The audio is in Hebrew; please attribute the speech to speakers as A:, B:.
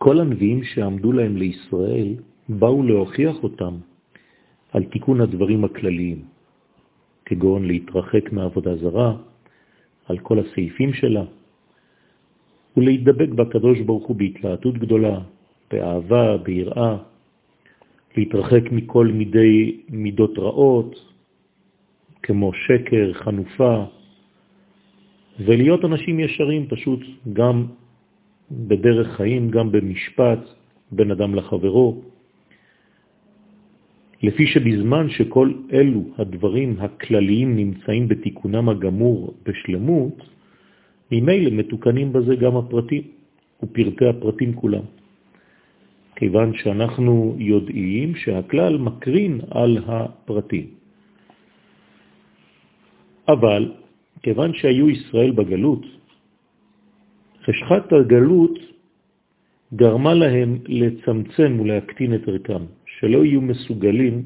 A: כל הנביאים שעמדו להם לישראל באו להוכיח אותם על תיקון הדברים הכלליים, כגון להתרחק מעבודה זרה, על כל הסעיפים שלה, ולהתדבק בקדוש ברוך הוא בהתלהטות גדולה, באהבה, ביראה, להתרחק מכל מידי מידות רעות, כמו שקר, חנופה, ולהיות אנשים ישרים פשוט גם בדרך חיים, גם במשפט, בין אדם לחברו. לפי שבזמן שכל אלו הדברים הכלליים נמצאים בתיקונם הגמור בשלמות, ממילא מתוקנים בזה גם הפרטים ופרטי הפרטים כולם. כיוון שאנחנו יודעים שהכלל מקרין על הפרטים. אבל כיוון שהיו ישראל בגלות, חשכת הגלות גרמה להם לצמצם ולהקטין את ערכם, שלא יהיו מסוגלים